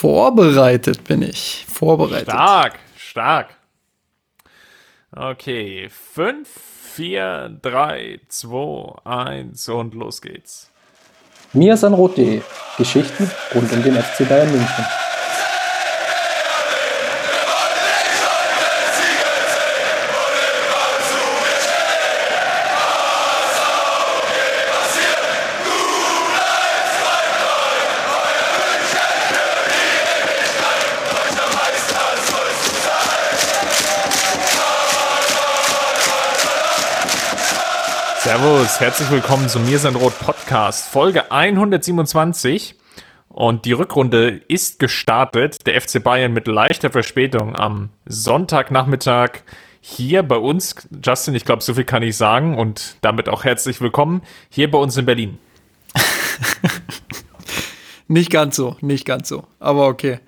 Vorbereitet bin ich. Vorbereitet. Stark, stark. Okay, 5, 4, 3, 2, 1 und los geht's. Miasanrot.de Geschichten rund um den FC Bayern München. Servus, herzlich willkommen zum Mir sind Rot Podcast, Folge 127. Und die Rückrunde ist gestartet. Der FC Bayern mit leichter Verspätung am Sonntagnachmittag hier bei uns. Justin, ich glaube, so viel kann ich sagen und damit auch herzlich willkommen hier bei uns in Berlin. nicht ganz so, nicht ganz so, aber okay.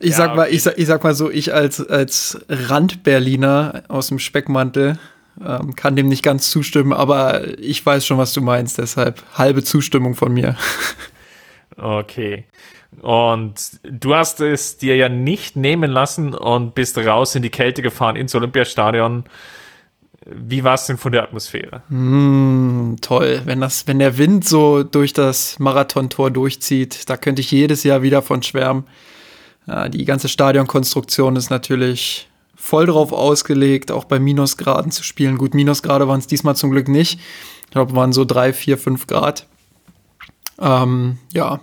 Ich ja, sag mal, okay. ich sag, ich sag mal so, ich als, als Rand-Berliner aus dem Speckmantel ähm, kann dem nicht ganz zustimmen, aber ich weiß schon, was du meinst, deshalb halbe Zustimmung von mir. Okay. Und du hast es dir ja nicht nehmen lassen und bist raus in die Kälte gefahren ins Olympiastadion. Wie war es denn von der Atmosphäre? Mm, toll, wenn das, wenn der Wind so durch das Marathontor durchzieht, da könnte ich jedes Jahr wieder von schwärmen. Ja, die ganze Stadionkonstruktion ist natürlich voll drauf ausgelegt, auch bei Minusgraden zu spielen. Gut, Minusgrade waren es diesmal zum Glück nicht. Ich glaube, waren so drei, vier, fünf Grad. Ähm, ja,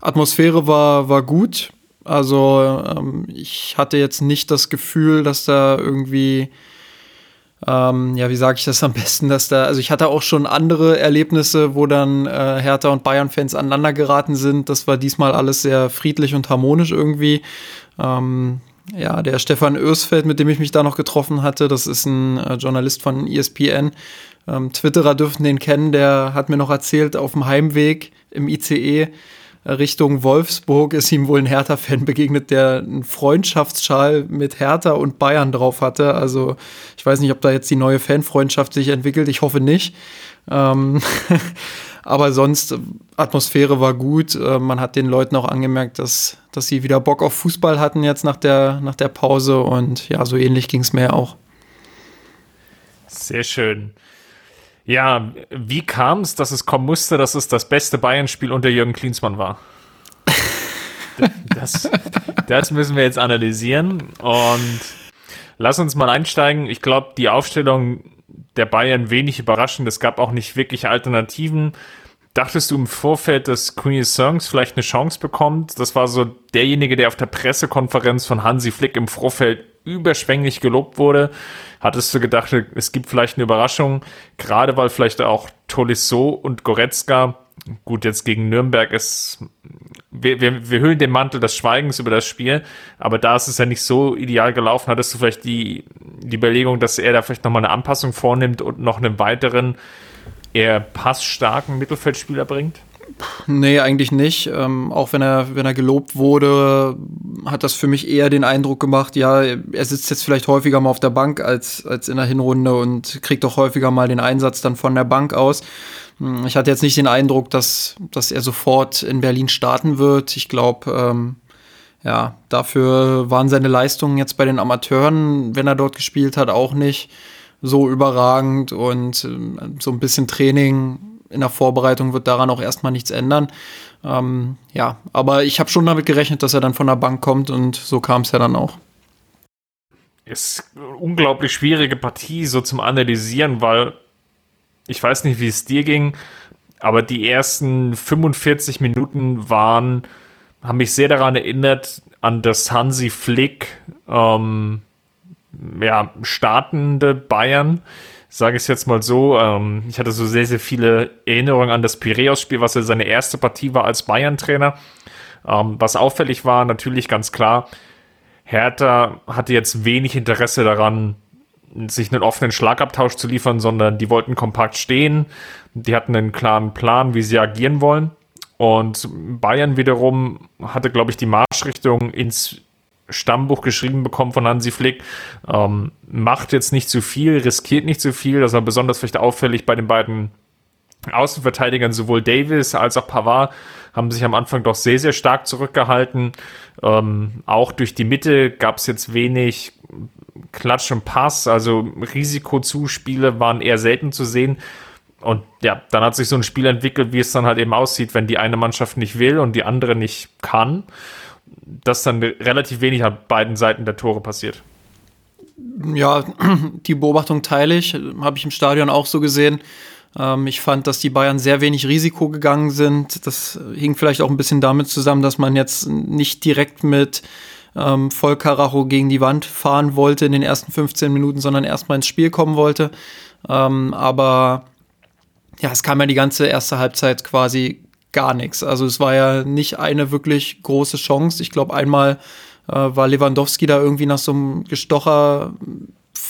Atmosphäre war, war gut. Also ähm, ich hatte jetzt nicht das Gefühl, dass da irgendwie, ähm, ja, wie sage ich das am besten, dass da, also ich hatte auch schon andere Erlebnisse, wo dann äh, Hertha und Bayern-Fans aneinander geraten sind. Das war diesmal alles sehr friedlich und harmonisch irgendwie. Ähm, ja, der Stefan Ösfeld, mit dem ich mich da noch getroffen hatte, das ist ein äh, Journalist von ESPN. Ähm, Twitterer dürften den kennen, der hat mir noch erzählt, auf dem Heimweg im ICE äh, Richtung Wolfsburg ist ihm wohl ein Hertha-Fan begegnet, der einen Freundschaftsschal mit Hertha und Bayern drauf hatte. Also ich weiß nicht, ob da jetzt die neue Fanfreundschaft sich entwickelt. Ich hoffe nicht. Ähm Aber sonst, äh, Atmosphäre war gut. Äh, man hat den Leuten auch angemerkt, dass, dass sie wieder Bock auf Fußball hatten jetzt nach der, nach der Pause. Und ja, so ähnlich ging es mir auch. Sehr schön. Ja, wie kam es, dass es kommen musste, dass es das beste Bayern-Spiel unter Jürgen Klinsmann war? Das, das müssen wir jetzt analysieren und lass uns mal einsteigen. Ich glaube, die Aufstellung der Bayern wenig überraschend. Es gab auch nicht wirklich Alternativen. Dachtest du im Vorfeld, dass Queenie Songs vielleicht eine Chance bekommt? Das war so derjenige, der auf der Pressekonferenz von Hansi Flick im Vorfeld überschwänglich gelobt wurde. Hattest du gedacht, es gibt vielleicht eine Überraschung, gerade weil vielleicht auch Tolisso und Goretzka, gut, jetzt gegen Nürnberg ist, wir, wir, wir hüllen den Mantel des Schweigens über das Spiel, aber da ist es ja nicht so ideal gelaufen. Hattest du vielleicht die, die Überlegung, dass er da vielleicht nochmal eine Anpassung vornimmt und noch einen weiteren, eher passstarken Mittelfeldspieler bringt? Nee, eigentlich nicht. Ähm, auch wenn er, wenn er gelobt wurde, hat das für mich eher den Eindruck gemacht, ja, er sitzt jetzt vielleicht häufiger mal auf der Bank als, als in der Hinrunde und kriegt auch häufiger mal den Einsatz dann von der Bank aus. Hm, ich hatte jetzt nicht den Eindruck, dass, dass er sofort in Berlin starten wird. Ich glaube, ähm, ja, dafür waren seine Leistungen jetzt bei den Amateuren, wenn er dort gespielt hat, auch nicht so überragend und ähm, so ein bisschen Training in der Vorbereitung wird daran auch erstmal nichts ändern. Ähm, ja, aber ich habe schon damit gerechnet, dass er dann von der Bank kommt und so kam es ja dann auch. Ist eine unglaublich schwierige Partie so zum Analysieren, weil ich weiß nicht, wie es dir ging, aber die ersten 45 Minuten waren, haben mich sehr daran erinnert, an das Hansi Flick, ähm, ja, startende Bayern sage ich es jetzt mal so. Ähm, ich hatte so sehr, sehr viele Erinnerungen an das Piraeus-Spiel, was ja seine erste Partie war als Bayern-Trainer. Ähm, was auffällig war, natürlich ganz klar, Hertha hatte jetzt wenig Interesse daran, sich einen offenen Schlagabtausch zu liefern, sondern die wollten kompakt stehen. Die hatten einen klaren Plan, wie sie agieren wollen. Und Bayern wiederum hatte, glaube ich, die Marschrichtung ins Stammbuch geschrieben bekommen von Hansi Flick. Ähm, macht jetzt nicht zu viel, riskiert nicht zu viel. Das war besonders vielleicht auffällig bei den beiden Außenverteidigern, sowohl Davis als auch Pavard, haben sich am Anfang doch sehr, sehr stark zurückgehalten. Ähm, auch durch die Mitte gab es jetzt wenig Klatsch und Pass, also Risikozuspiele waren eher selten zu sehen. Und ja, dann hat sich so ein Spiel entwickelt, wie es dann halt eben aussieht, wenn die eine Mannschaft nicht will und die andere nicht kann, dass dann relativ wenig an beiden Seiten der Tore passiert. Ja, die Beobachtung teile ich, habe ich im Stadion auch so gesehen. Ähm, ich fand, dass die Bayern sehr wenig Risiko gegangen sind. Das hing vielleicht auch ein bisschen damit zusammen, dass man jetzt nicht direkt mit ähm, Vollkaracho gegen die Wand fahren wollte in den ersten 15 Minuten, sondern erstmal ins Spiel kommen wollte. Ähm, aber ja, es kam ja die ganze erste Halbzeit quasi gar nichts. Also es war ja nicht eine wirklich große Chance. Ich glaube, einmal äh, war Lewandowski da irgendwie nach so einem Gestocher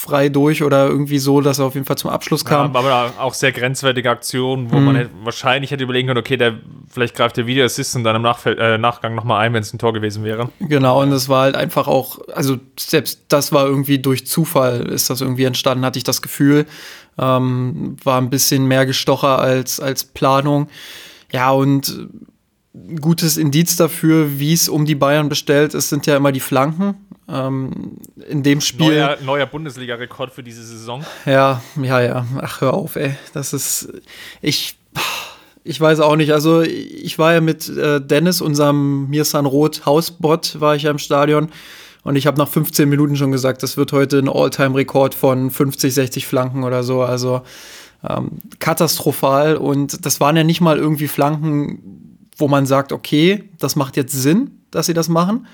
frei durch oder irgendwie so, dass er auf jeden Fall zum Abschluss kam. Ja, aber auch sehr grenzwertige Aktionen, wo hm. man hätte, wahrscheinlich hätte überlegen können, okay, der vielleicht greift der Video dann im Nachfeld, äh, Nachgang nochmal ein, wenn es ein Tor gewesen wäre. Genau, und es war halt einfach auch, also selbst das war irgendwie durch Zufall, ist das irgendwie entstanden, hatte ich das Gefühl. Ähm, war ein bisschen mehr Gestocher als, als Planung. Ja, und gutes Indiz dafür, wie es um die Bayern bestellt ist, sind ja immer die Flanken. Ähm, in dem Spiel. Neuer, neuer Bundesliga-Rekord für diese Saison. Ja, ja, ja. Ach, hör auf, ey. Das ist. Ich. Ich weiß auch nicht. Also, ich war ja mit äh, Dennis, unserem Mirsan Roth Hausbot, war ich ja im Stadion. Und ich habe nach 15 Minuten schon gesagt, das wird heute ein All-Time-Rekord von 50, 60 Flanken oder so. Also ähm, katastrophal. Und das waren ja nicht mal irgendwie Flanken, wo man sagt, okay, das macht jetzt Sinn, dass sie das machen,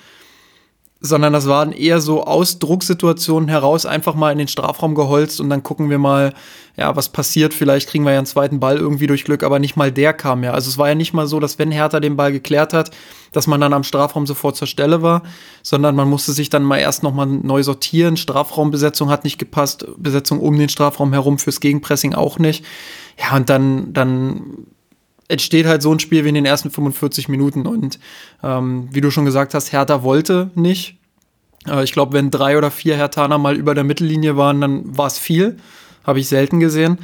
sondern das waren eher so aus Drucksituationen heraus einfach mal in den Strafraum geholzt und dann gucken wir mal, ja, was passiert. Vielleicht kriegen wir ja einen zweiten Ball irgendwie durch Glück, aber nicht mal der kam ja. Also es war ja nicht mal so, dass wenn Hertha den Ball geklärt hat, dass man dann am Strafraum sofort zur Stelle war, sondern man musste sich dann mal erst noch mal neu sortieren. Strafraumbesetzung hat nicht gepasst, Besetzung um den Strafraum herum fürs Gegenpressing auch nicht. Ja, und dann, dann entsteht halt so ein Spiel wie in den ersten 45 Minuten. Und ähm, wie du schon gesagt hast, Hertha wollte nicht. Äh, ich glaube, wenn drei oder vier Herthaner mal über der Mittellinie waren, dann war es viel. Habe ich selten gesehen.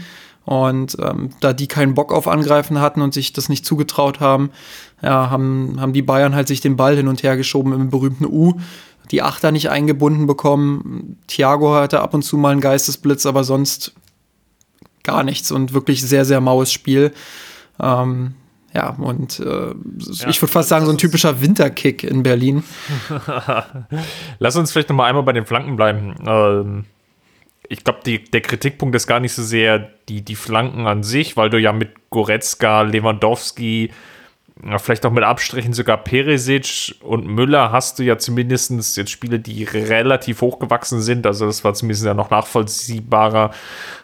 Und ähm, da die keinen Bock auf Angreifen hatten und sich das nicht zugetraut haben, ja, haben, haben die Bayern halt sich den Ball hin und her geschoben im berühmten U. Die Achter nicht eingebunden bekommen. Thiago hatte ab und zu mal einen Geistesblitz, aber sonst gar nichts und wirklich sehr, sehr maues Spiel. Ähm, ja, und äh, ja, ich würde fast sagen, so ein typischer Winterkick in Berlin. Lass uns vielleicht noch mal einmal bei den Flanken bleiben. Ähm, ich glaube, der Kritikpunkt ist gar nicht so sehr die, die Flanken an sich, weil du ja mit Goretzka, Lewandowski, vielleicht auch mit Abstrichen sogar Peresic und Müller hast du ja zumindest jetzt Spiele, die relativ hochgewachsen sind. Also das war zumindest ja noch nachvollziehbarer.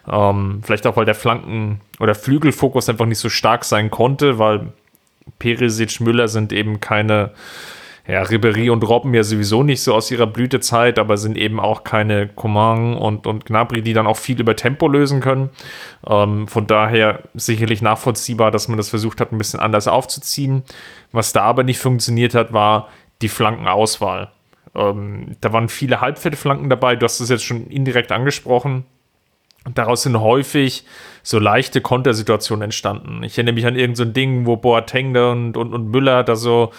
Ähm, vielleicht auch, weil der Flanken- oder Flügelfokus einfach nicht so stark sein konnte, weil Peresic, Müller sind eben keine ja, Ribery und Robben ja sowieso nicht so aus ihrer Blütezeit, aber sind eben auch keine Coman und, und Gnabry, die dann auch viel über Tempo lösen können. Ähm, von daher sicherlich nachvollziehbar, dass man das versucht hat, ein bisschen anders aufzuziehen. Was da aber nicht funktioniert hat, war die Flankenauswahl. Ähm, da waren viele Halbfeldflanken dabei, du hast es jetzt schon indirekt angesprochen. Und daraus sind häufig so leichte Kontersituationen entstanden. Ich erinnere mich an irgendein so Ding, wo Boateng und, und, und Müller da so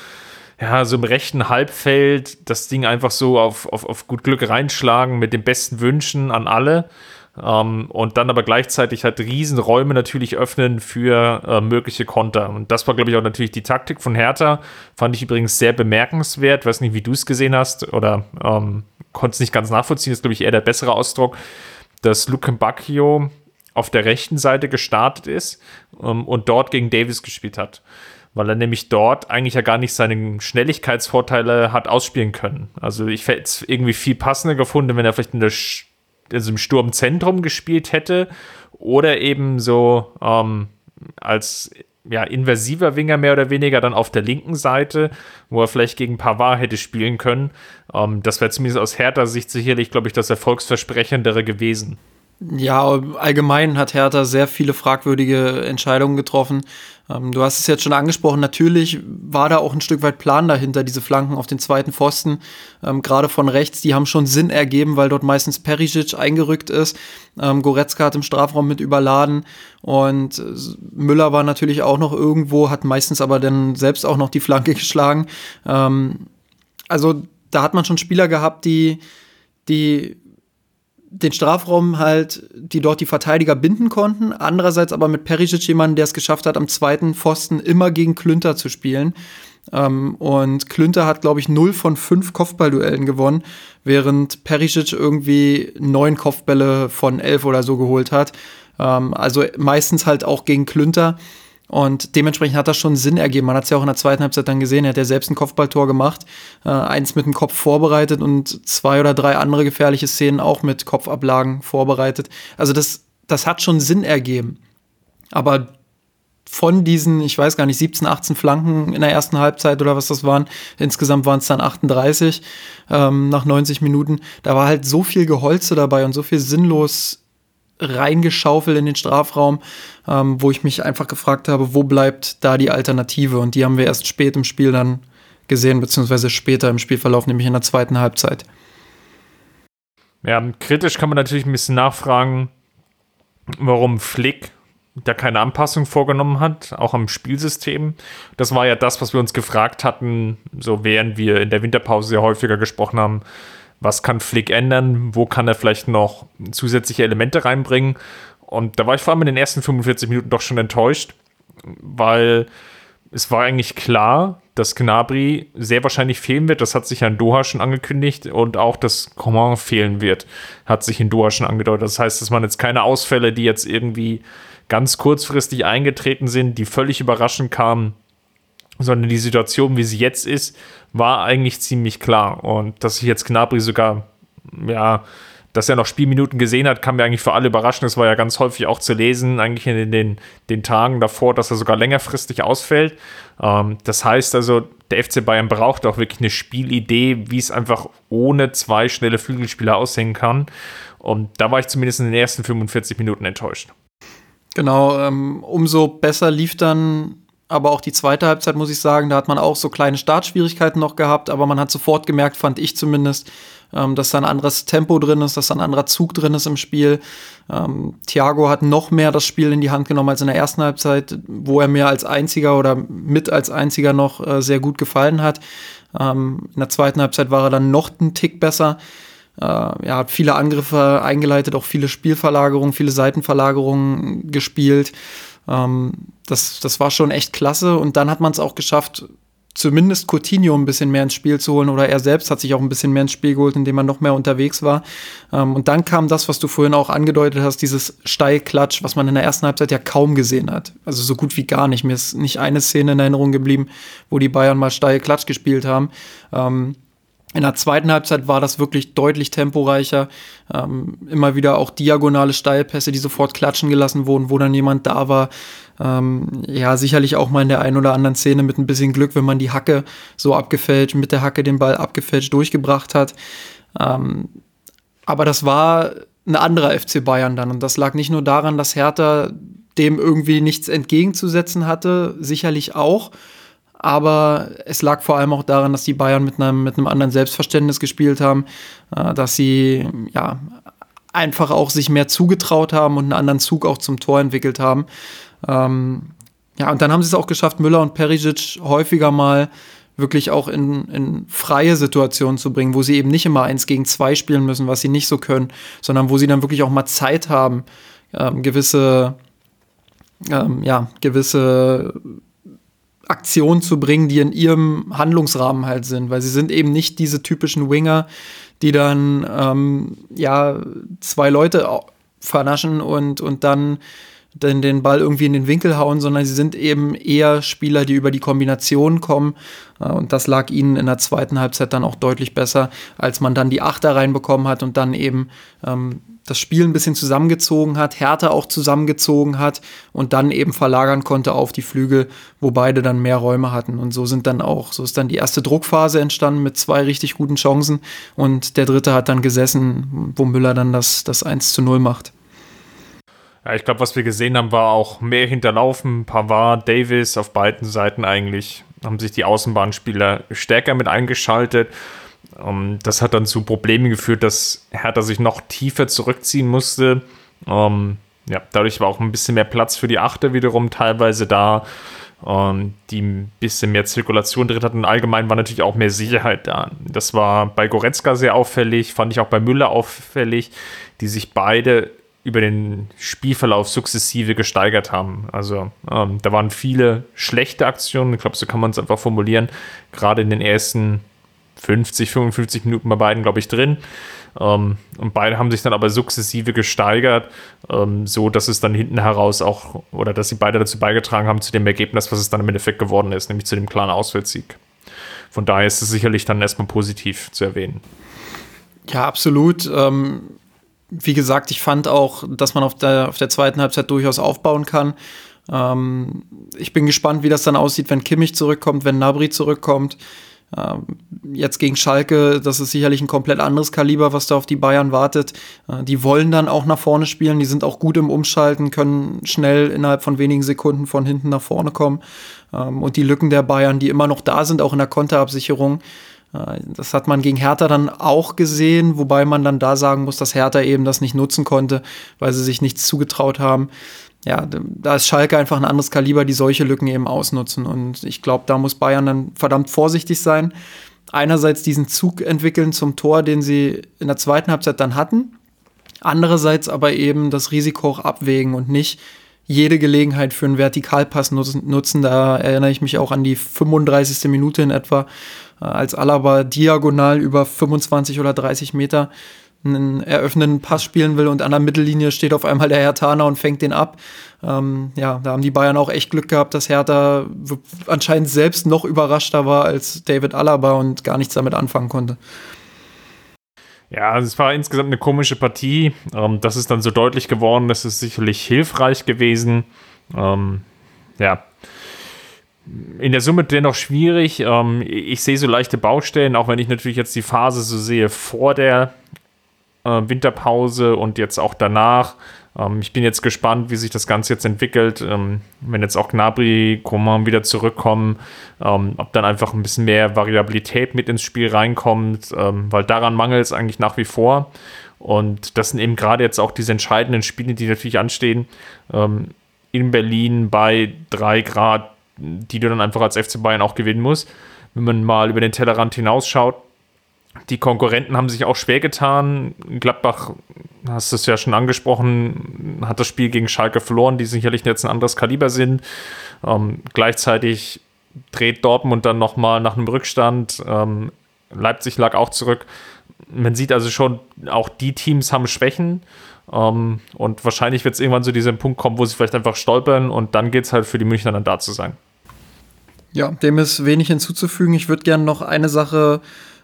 ja, so im rechten Halbfeld das Ding einfach so auf, auf, auf gut Glück reinschlagen mit den besten Wünschen an alle. Ähm, und dann aber gleichzeitig halt Riesenräume natürlich öffnen für äh, mögliche Konter. Und das war, glaube ich, auch natürlich die Taktik von Hertha. Fand ich übrigens sehr bemerkenswert. Weiß nicht, wie du es gesehen hast oder ähm, konnte es nicht ganz nachvollziehen. Das ist, glaube ich, eher der bessere Ausdruck, dass Luke Bacchio auf der rechten Seite gestartet ist ähm, und dort gegen Davis gespielt hat weil er nämlich dort eigentlich ja gar nicht seine Schnelligkeitsvorteile hat ausspielen können. Also ich hätte es irgendwie viel passender gefunden, wenn er vielleicht in der also im Sturmzentrum gespielt hätte oder eben so ähm, als ja, inversiver Winger mehr oder weniger dann auf der linken Seite, wo er vielleicht gegen Pavard hätte spielen können. Ähm, das wäre zumindest aus härter Sicht sicherlich, glaube ich, das erfolgsversprechendere gewesen. Ja, allgemein hat Hertha sehr viele fragwürdige Entscheidungen getroffen. Ähm, du hast es jetzt schon angesprochen, natürlich war da auch ein Stück weit Plan dahinter, diese Flanken auf den zweiten Pfosten, ähm, gerade von rechts, die haben schon Sinn ergeben, weil dort meistens Perisic eingerückt ist. Ähm, Goretzka hat im Strafraum mit überladen und äh, Müller war natürlich auch noch irgendwo, hat meistens aber dann selbst auch noch die Flanke geschlagen. Also da hat man schon Spieler gehabt, die, die den Strafraum halt, die dort die Verteidiger binden konnten. Andererseits aber mit Perisic jemanden, der es geschafft hat, am zweiten Pfosten immer gegen Klünter zu spielen. Ähm, und Klünter hat, glaube ich, 0 von 5 Kopfballduellen gewonnen, während Perisic irgendwie neun Kopfbälle von 11 oder so geholt hat. Ähm, also meistens halt auch gegen Klünter. Und dementsprechend hat das schon Sinn ergeben. Man hat es ja auch in der zweiten Halbzeit dann gesehen. Er hat ja selbst ein Kopfballtor gemacht, äh, eins mit dem Kopf vorbereitet und zwei oder drei andere gefährliche Szenen auch mit Kopfablagen vorbereitet. Also das, das hat schon Sinn ergeben. Aber von diesen, ich weiß gar nicht, 17, 18 Flanken in der ersten Halbzeit oder was das waren, insgesamt waren es dann 38 ähm, nach 90 Minuten, da war halt so viel Geholze dabei und so viel sinnlos reingeschaufelt in den Strafraum, ähm, wo ich mich einfach gefragt habe, wo bleibt da die Alternative? Und die haben wir erst spät im Spiel dann gesehen, beziehungsweise später im Spielverlauf, nämlich in der zweiten Halbzeit. Ja, kritisch kann man natürlich ein bisschen nachfragen, warum Flick da keine Anpassung vorgenommen hat, auch am Spielsystem. Das war ja das, was wir uns gefragt hatten, so während wir in der Winterpause sehr häufiger gesprochen haben, was kann Flick ändern, wo kann er vielleicht noch zusätzliche Elemente reinbringen. Und da war ich vor allem in den ersten 45 Minuten doch schon enttäuscht, weil es war eigentlich klar, dass Gnabry sehr wahrscheinlich fehlen wird. Das hat sich ja in Doha schon angekündigt und auch, dass Coman fehlen wird, hat sich in Doha schon angedeutet. Das heißt, dass man jetzt keine Ausfälle, die jetzt irgendwie ganz kurzfristig eingetreten sind, die völlig überraschend kamen, sondern die Situation, wie sie jetzt ist, war eigentlich ziemlich klar. Und dass sich jetzt Gnabry sogar, ja, dass er noch Spielminuten gesehen hat, kam mir eigentlich für alle überraschen. Das war ja ganz häufig auch zu lesen, eigentlich in den, den Tagen davor, dass er sogar längerfristig ausfällt. Ähm, das heißt also, der FC Bayern braucht auch wirklich eine Spielidee, wie es einfach ohne zwei schnelle Flügelspieler aussehen kann. Und da war ich zumindest in den ersten 45 Minuten enttäuscht. Genau, ähm, umso besser lief dann aber auch die zweite Halbzeit, muss ich sagen, da hat man auch so kleine Startschwierigkeiten noch gehabt, aber man hat sofort gemerkt, fand ich zumindest, ähm, dass da ein anderes Tempo drin ist, dass da ein anderer Zug drin ist im Spiel. Ähm, Thiago hat noch mehr das Spiel in die Hand genommen als in der ersten Halbzeit, wo er mir als einziger oder mit als einziger noch äh, sehr gut gefallen hat. Ähm, in der zweiten Halbzeit war er dann noch einen Tick besser. Äh, er hat viele Angriffe eingeleitet, auch viele Spielverlagerungen, viele Seitenverlagerungen gespielt. Ähm, das, das war schon echt klasse. Und dann hat man es auch geschafft, zumindest Coutinho ein bisschen mehr ins Spiel zu holen oder er selbst hat sich auch ein bisschen mehr ins Spiel geholt, indem er noch mehr unterwegs war. Ähm, und dann kam das, was du vorhin auch angedeutet hast, dieses Steilklatsch, was man in der ersten Halbzeit ja kaum gesehen hat. Also so gut wie gar nicht. Mir ist nicht eine Szene in Erinnerung geblieben, wo die Bayern mal Steilklatsch gespielt haben. In der zweiten Halbzeit war das wirklich deutlich temporeicher. Ähm, immer wieder auch diagonale Steilpässe, die sofort klatschen gelassen wurden, wo dann jemand da war. Ähm, ja, sicherlich auch mal in der einen oder anderen Szene mit ein bisschen Glück, wenn man die Hacke so abgefälscht, mit der Hacke den Ball abgefälscht durchgebracht hat. Ähm, aber das war ein anderer FC Bayern dann. Und das lag nicht nur daran, dass Hertha dem irgendwie nichts entgegenzusetzen hatte, sicherlich auch aber es lag vor allem auch daran, dass die Bayern mit einem, mit einem anderen Selbstverständnis gespielt haben, äh, dass sie ja einfach auch sich mehr zugetraut haben und einen anderen Zug auch zum Tor entwickelt haben. Ähm, ja, und dann haben sie es auch geschafft, Müller und Perisic häufiger mal wirklich auch in, in freie Situationen zu bringen, wo sie eben nicht immer eins gegen zwei spielen müssen, was sie nicht so können, sondern wo sie dann wirklich auch mal Zeit haben, ähm, gewisse, ähm, ja, gewisse Aktionen zu bringen, die in ihrem Handlungsrahmen halt sind, weil sie sind eben nicht diese typischen Winger, die dann ähm, ja zwei Leute vernaschen und, und dann den, den Ball irgendwie in den Winkel hauen, sondern sie sind eben eher Spieler, die über die Kombination kommen. Äh, und das lag ihnen in der zweiten Halbzeit dann auch deutlich besser, als man dann die Achter reinbekommen hat und dann eben ähm, das Spiel ein bisschen zusammengezogen hat, Härte auch zusammengezogen hat und dann eben verlagern konnte auf die Flügel, wo beide dann mehr Räume hatten. Und so sind dann auch, so ist dann die erste Druckphase entstanden mit zwei richtig guten Chancen und der dritte hat dann gesessen, wo Müller dann das, das 1 zu 0 macht. Ja, ich glaube, was wir gesehen haben, war auch mehr hinterlaufen. Pavard, Davis auf beiden Seiten eigentlich haben sich die Außenbahnspieler stärker mit eingeschaltet. Um, ähm, das hat dann zu Problemen geführt, dass Hertha sich noch tiefer zurückziehen musste. Um, ähm, ja, dadurch war auch ein bisschen mehr Platz für die Achter wiederum teilweise da, um, ähm, die ein bisschen mehr Zirkulation drin hatten. Allgemein war natürlich auch mehr Sicherheit da. Das war bei Goretzka sehr auffällig, fand ich auch bei Müller auffällig, die sich beide über den Spielverlauf sukzessive gesteigert haben. Also da waren viele schlechte Aktionen, ich glaube, so kann man es einfach formulieren, gerade in den ersten 50, 55 Minuten bei beiden, glaube ich, drin. Ähm, und beide haben sich dann aber sukzessive gesteigert, ähm, so dass es dann hinten heraus auch, oder dass sie beide dazu beigetragen haben zu dem Ergebnis, was es dann im Endeffekt geworden ist, nämlich zu dem klaren Auswärtssieg. Von daher ist es sicherlich dann erstmal positiv zu erwähnen. Ja, absolut. Ähm, wie gesagt, ich fand auch, dass man auf der, auf der zweiten Halbzeit durchaus aufbauen kann. Ähm, ich bin gespannt, wie das dann aussieht, wenn Kimmich zurückkommt, wenn Nabri zurückkommt. Ähm, jetzt gegen Schalke, das ist sicherlich ein komplett anderes Kaliber, was da auf die Bayern wartet. Äh, die wollen dann auch nach vorne spielen, die sind auch gut im Umschalten, können schnell innerhalb von wenigen Sekunden von hinten nach vorne kommen. Ähm, und die Lücken der Bayern, die immer noch da sind, auch in der Konterabsicherung, äh, das hat man gegen Hertha dann auch gesehen, wobei man dann da sagen muss, dass Hertha eben das nicht nutzen konnte, weil sie sich nichts zugetraut haben. Ja, da ist Schalke einfach ein anderes Kaliber, die solche Lücken eben ausnutzen. Und ich glaube, da muss Bayern dann verdammt vorsichtig sein. Einerseits diesen Zug entwickeln zum Tor, den sie in der zweiten Halbzeit dann hatten. Andererseits aber eben das Risiko auch abwägen und nicht jede Gelegenheit für einen Vertikalpass nutzen. Da erinnere ich mich auch an die 35. Minute in etwa, äh, als Alaba diagonal über 25 oder 30 Meter einen eröffnenden Pass spielen will und an der Mittellinie steht auf einmal der Herthaner und fängt den ab. Ähm, ja, da haben die Bayern auch echt Glück gehabt, dass Hertha anscheinend selbst noch überraschter war als David Alaba und gar nichts damit anfangen konnte. Ja, also es war insgesamt eine komische Partie. Ähm, das ist dann so deutlich geworden, das ist sicherlich hilfreich gewesen. Ähm, ja, in der Summe dennoch schwierig. Ähm, ich sehe so leichte Baustellen, auch wenn ich natürlich jetzt die Phase so sehe vor der Winterpause und jetzt auch danach. Ähm, ich bin jetzt gespannt, wie sich das Ganze jetzt entwickelt. Ähm, wenn jetzt auch Gnabry, Coman wieder zurückkommen, ähm, ob dann einfach ein bisschen mehr Variabilität mit ins Spiel reinkommt, ähm, weil daran mangelt es eigentlich nach wie vor. Und das sind eben gerade jetzt auch diese entscheidenden Spiele, die natürlich anstehen. Ähm, in Berlin bei drei Grad die du dann einfach als FC Bayern auch gewinnen musst. Wenn man mal über den Tellerrand hinausschaut, die Konkurrenten haben sich auch schwer getan. Gladbach, hast du es ja schon angesprochen, hat das Spiel gegen Schalke verloren, die sicherlich jetzt ein anderes Kaliber sind. Ähm, gleichzeitig dreht Dortmund dann nochmal nach einem Rückstand. Ähm, Leipzig lag auch zurück. Man sieht also schon, auch die Teams haben Schwächen. Ähm, und wahrscheinlich wird es irgendwann zu diesem Punkt kommen, wo sie vielleicht einfach stolpern und dann geht es halt für die Münchner dann da zu sein. Ja, dem ist wenig hinzuzufügen. Ich würde gerne noch eine Sache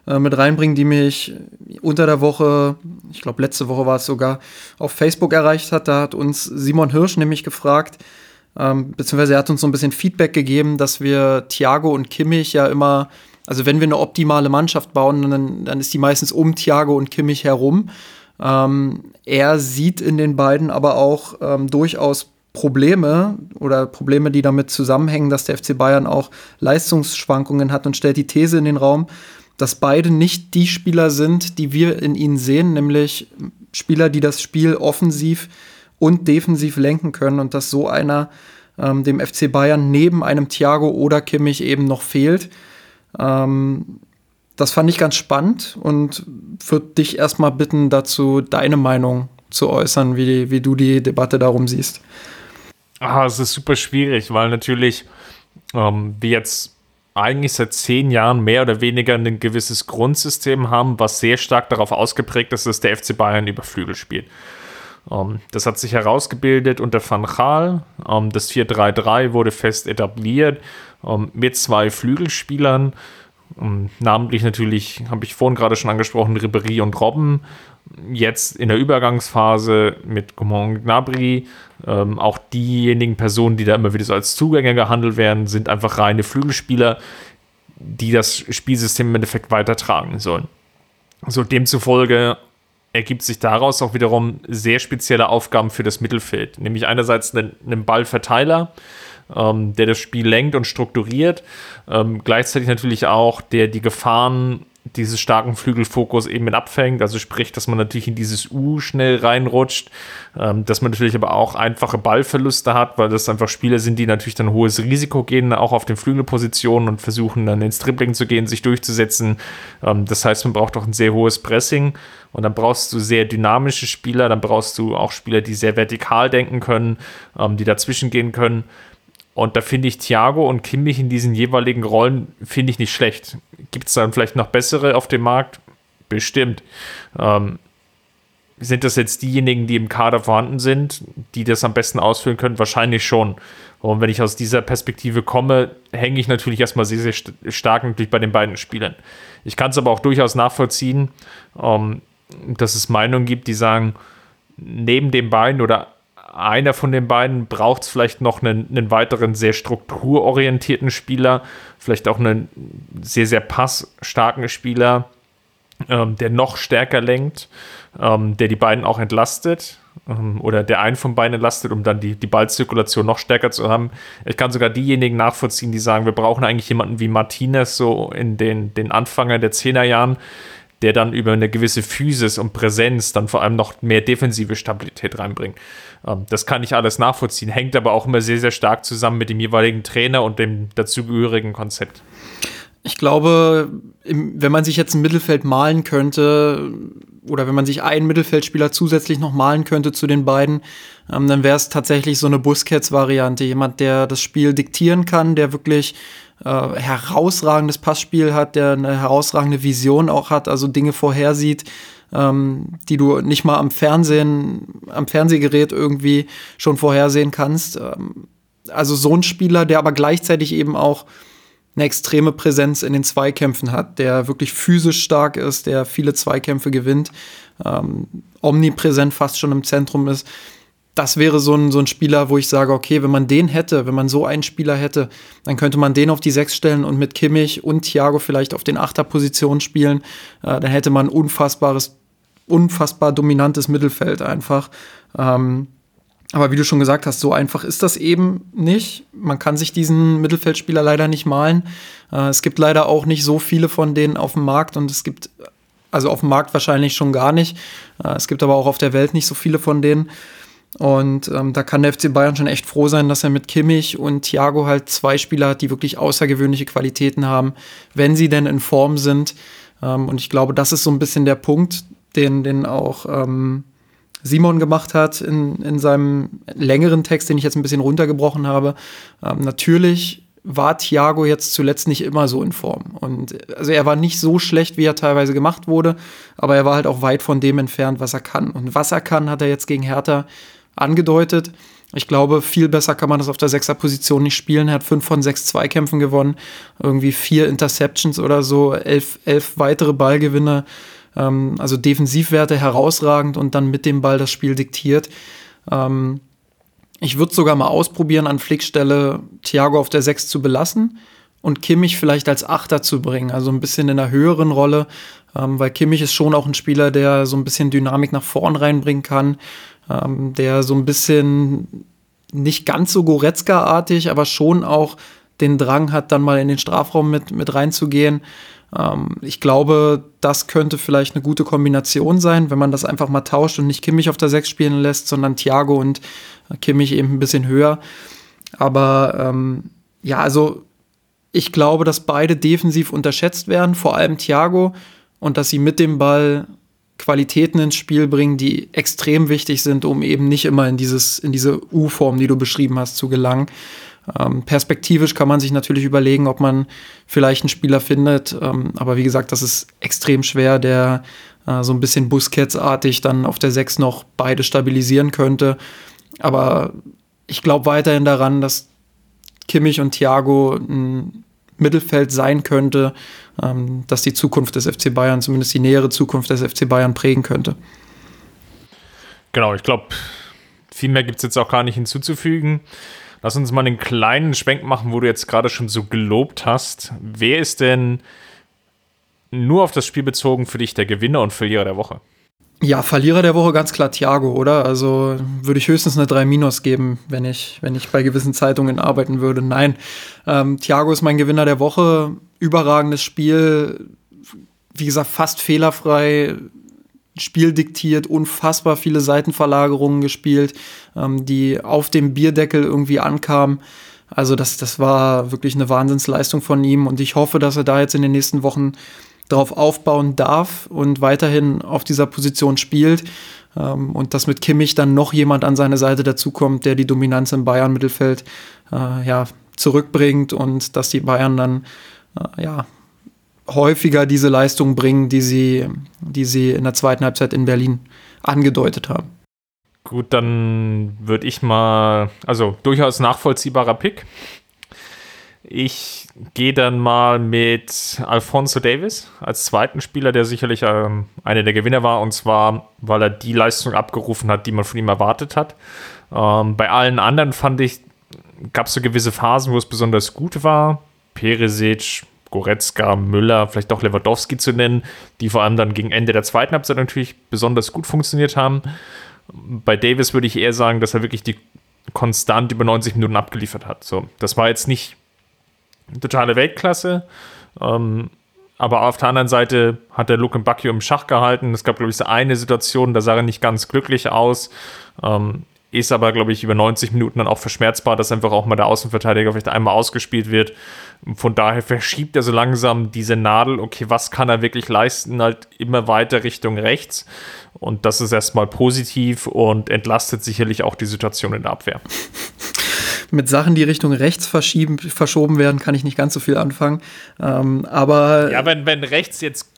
äh, mit reinbringen, die mich unter der Woche, ich glaube letzte Woche war es sogar, auf Facebook erreicht hat. Da hat uns Simon Hirsch nämlich gefragt, ähm, beziehungsweise er hat uns so ein bisschen Feedback gegeben, dass wir Thiago und Kimmich ja immer, also wenn wir eine optimale Mannschaft bauen, dann, dann ist die meistens um Thiago und Kimmich herum. Ähm, er sieht in den beiden aber auch ähm, durchaus Probleme oder Probleme, die damit zusammenhängen, dass der FC Bayern auch Leistungsschwankungen hat und stellt die These in den Raum, dass beide nicht die Spieler sind, die wir in ihnen sehen, nämlich Spieler, die das Spiel offensiv und defensiv lenken können und dass so einer ähm, dem FC Bayern neben einem Thiago oder Kimmich eben noch fehlt. Ähm, das fand ich ganz spannend und würde dich erstmal bitten, dazu deine Meinung zu äußern, wie, wie du die Debatte darum siehst. Ah, es ist super schwierig, weil natürlich ähm, wir jetzt eigentlich seit zehn Jahren mehr oder weniger ein gewisses Grundsystem haben, was sehr stark darauf ausgeprägt ist, dass der FC Bayern über Flügel spielt. Um, ähm, das hat sich herausgebildet unter Van Gaal. Um, ähm, das 4-3-3 wurde fest etabliert um, ähm, mit zwei Flügelspielern. namentlich natürlich, habe ich vorhin gerade schon angesprochen, Ribery und Robben. Jetzt in der Übergangsphase mit Coman Gnabry. auch diejenigen Personen, die da immer wieder so als Zugänger gehandelt werden, sind einfach reine Flügelspieler, die das Spielsystem im Endeffekt weitertragen sollen. So demzufolge ergibt sich daraus auch wiederum sehr spezielle Aufgaben für das Mittelfeld. Nämlich einerseits einen, einen Ballverteiler, ähm, der das Spiel lenkt und strukturiert, ähm, gleichzeitig natürlich auch, der die Gefahren dieses starken Flügelfokus eben mit abfängt. Also sprich, dass man natürlich in dieses U schnell reinrutscht, ähm, dass man natürlich aber auch einfache Ballverluste hat, weil das einfach Spieler sind, die natürlich dann hohes Risiko gehen, auch auf den Flügelpositionen und versuchen dann ins Dribbling zu gehen, sich durchzusetzen. Ähm, das heißt, man braucht auch ein sehr hohes Pressing und dann brauchst du sehr dynamische Spieler, dann brauchst du auch Spieler, die sehr vertikal denken können, ähm, die dazwischen gehen können. Und da finde ich Thiago und Kimmich in diesen jeweiligen Rollen, finde ich nicht schlecht. Gibt es dann vielleicht noch bessere auf dem Markt? Bestimmt. Ähm, sind das jetzt diejenigen, die im Kader vorhanden sind, die das am besten ausfüllen können? Wahrscheinlich schon. Und wenn ich aus dieser Perspektive komme, hänge ich natürlich erstmal sehr, sehr stark natürlich bei den beiden Spielern. Ich kann es aber auch durchaus nachvollziehen, ähm, dass es Meinungen gibt, die sagen, neben den beiden oder einer von den beiden braucht es vielleicht noch einen, einen, weiteren sehr strukturorientierten Spieler, vielleicht auch einen sehr, sehr passstarken Spieler, ähm, der noch stärker lenkt, ähm, der die beiden auch entlastet ähm, oder der einen von beiden entlastet, um dann die, die Ballzirkulation noch stärker zu haben. Ich kann sogar diejenigen nachvollziehen, die sagen, wir brauchen eigentlich jemanden wie Martinez so in den, den Anfänger der Zehnerjahren, der dann über eine gewisse Physis und Präsenz dann vor allem noch mehr defensive Stabilität reinbringt. Ähm, das kann ich alles nachvollziehen, hängt aber auch immer sehr, sehr stark zusammen mit dem jeweiligen Trainer und dem dazugehörigen Konzept. Ich glaube, wenn man sich jetzt ein Mittelfeld malen könnte, oder wenn man sich einen Mittelfeldspieler zusätzlich noch malen könnte zu den beiden, ähm, dann wäre es tatsächlich so eine Busquets-Variante. Jemand, der das Spiel diktieren kann, der wirklich äh, herausragendes Passspiel hat, der eine herausragende Vision auch hat, also Dinge vorhersieht, ähm, die du nicht mal am Fernsehen, am Fernsehgerät irgendwie schon vorhersehen kannst. Ähm, also so ein Spieler, der aber gleichzeitig eben auch eine extreme Präsenz in den Zweikämpfen hat, der wirklich physisch stark ist, der viele Zweikämpfe gewinnt, ähm, omnipräsent fast schon im Zentrum ist. Das wäre so ein, so ein Spieler, wo ich sage, okay, wenn man den hätte, wenn man so einen Spieler hätte, dann könnte man den auf die Sechs stellen und mit Kimmich und Thiago vielleicht auf den Achterposition spielen. Äh, dann hätte man unfassbares unfassbar dominantes Mittelfeld einfach. Ähm, aber wie du schon gesagt hast, so einfach ist das eben nicht. Man kann sich diesen Mittelfeldspieler leider nicht malen. Äh, es gibt leider auch nicht so viele von denen auf dem Markt und es gibt, also auf dem Markt wahrscheinlich schon gar nicht. Äh, es gibt aber auch auf der Welt nicht so viele von denen. Und ähm, da kann der FC Bayern schon echt froh sein, dass er mit Kimmich und Thiago halt zwei Spieler hat, die wirklich außergewöhnliche Qualitäten haben, wenn sie denn in Form sind. Ähm, und ich glaube, das ist so ein bisschen der Punkt, den, den auch ähm, Simon gemacht hat in, in seinem längeren Text, den ich jetzt ein bisschen runtergebrochen habe. Ähm, natürlich war Thiago jetzt zuletzt nicht immer so in Form. Und also er war nicht so schlecht, wie er teilweise gemacht wurde, aber er war halt auch weit von dem entfernt, was er kann. Und was er kann, hat er jetzt gegen Hertha angedeutet. Ich glaube, viel besser kann man das auf der Sechser-Position nicht spielen. Er hat fünf von sechs Zweikämpfen gewonnen, irgendwie vier Interceptions oder so, elf, elf weitere Ballgewinne. Ähm, also Defensivwerte herausragend und dann mit dem Ball das Spiel diktiert. Ähm, ich würde sogar mal ausprobieren, an Flickstelle Thiago auf der 6 zu belassen und Kimmich vielleicht als Achter zu bringen, also ein bisschen in einer höheren Rolle, ähm, weil Kimmich ist schon auch ein Spieler, der so ein bisschen Dynamik nach vorn reinbringen kann, ähm, der so ein bisschen nicht ganz so Goretzka-artig, aber schon auch den Drang hat, dann mal in den Strafraum mit, mit reinzugehen. Ähm, ich glaube, das könnte vielleicht eine gute Kombination sein, wenn man das einfach mal tauscht und nicht Kimmich auf der 6 spielen lässt, sondern Thiago und Kimmich eben ein bisschen höher. Aber ähm, ja, also ich glaube, dass beide defensiv unterschätzt werden, vor allem Thiago, und dass sie mit dem Ball Qualitäten ins Spiel bringen, die extrem wichtig sind, um eben nicht immer in dieses in diese U-Form, die du beschrieben hast, zu gelangen. Ähm, perspektivisch kann man sich natürlich überlegen, ob man vielleicht einen Spieler findet. Ähm, aber wie gesagt, das ist extrem schwer, der äh, so ein bisschen Busquets-artig dann auf der 6 noch beide stabilisieren könnte. Aber ich glaube weiterhin daran, dass Kimmich und Thiago ein Mittelfeld sein könnte, ähm, dass die Zukunft des FC Bayern, zumindest die nähere Zukunft des FC Bayern prägen könnte. Genau, ich glaube, viel mehr gibt es jetzt auch gar nicht hinzuzufügen. Lass uns mal einen kleinen Schwenk machen, wo du jetzt gerade schon so gelobt hast. Wer ist denn nur auf das Spiel bezogen für dich der Gewinner und Verlierer der Woche? Ja, Verlierer der Woche ganz klar Thiago, oder? Also würde ich höchstens eine 3 Minus geben, wenn ich, wenn ich bei gewissen Zeitungen arbeiten würde. Nein, ähm, Thiago ist mein Gewinner der Woche. Überragendes Spiel, wie gesagt, fast fehlerfrei. Spiel diktiert, unfassbar viele Seitenverlagerungen gespielt, ähm, die auf dem Bierdeckel irgendwie ankamen. Also das, das war wirklich eine Wahnsinnsleistung von ihm und ich hoffe, dass er da jetzt in den nächsten Wochen darauf aufbauen darf und weiterhin auf dieser Position spielt. Ähm, und dass mit Kimmich dann noch jemand an seine Seite dazukommt, der die Dominanz im Bayern-Mittelfeld äh, ja, zurückbringt und dass die Bayern dann äh, ja, häufiger diese Leistung bringen, die sie, die sie in der zweiten Halbzeit in Berlin angedeutet haben. Gut, dann würde ich mal, also durchaus nachvollziehbarer Pick. Ich gehe dann mal mit Alfonso Davis als zweiten Spieler, der sicherlich ähm, einer der Gewinner war, und zwar, weil er die Leistung abgerufen hat, die man von ihm erwartet hat. Ähm, bei allen anderen fand ich, gab es so gewisse Phasen, wo es besonders gut war. Peresic, Goretzka, Müller, vielleicht auch Lewandowski zu nennen, die vor allem dann gegen Ende der zweiten Halbzeit natürlich besonders gut funktioniert haben. Bei Davis würde ich eher sagen, dass er wirklich die konstant über 90 Minuten abgeliefert hat. So, das war jetzt nicht totale Weltklasse. Ähm, aber auf der anderen Seite hat der Luke Bacchio im Schach gehalten. Es gab, glaube ich, so eine Situation, da sah er nicht ganz glücklich aus. Ähm, ist aber, glaube ich, über 90 Minuten dann auch verschmerzbar, dass einfach auch mal der Außenverteidiger vielleicht einmal ausgespielt wird. Von daher verschiebt er so langsam diese Nadel, okay, was kann er wirklich leisten, halt immer weiter Richtung rechts. Und das ist erstmal positiv und entlastet sicherlich auch die Situation in der Abwehr. mit Sachen, die Richtung rechts verschieben, verschoben werden, kann ich nicht ganz so viel anfangen. Ähm, aber. Ja, wenn, wenn rechts jetzt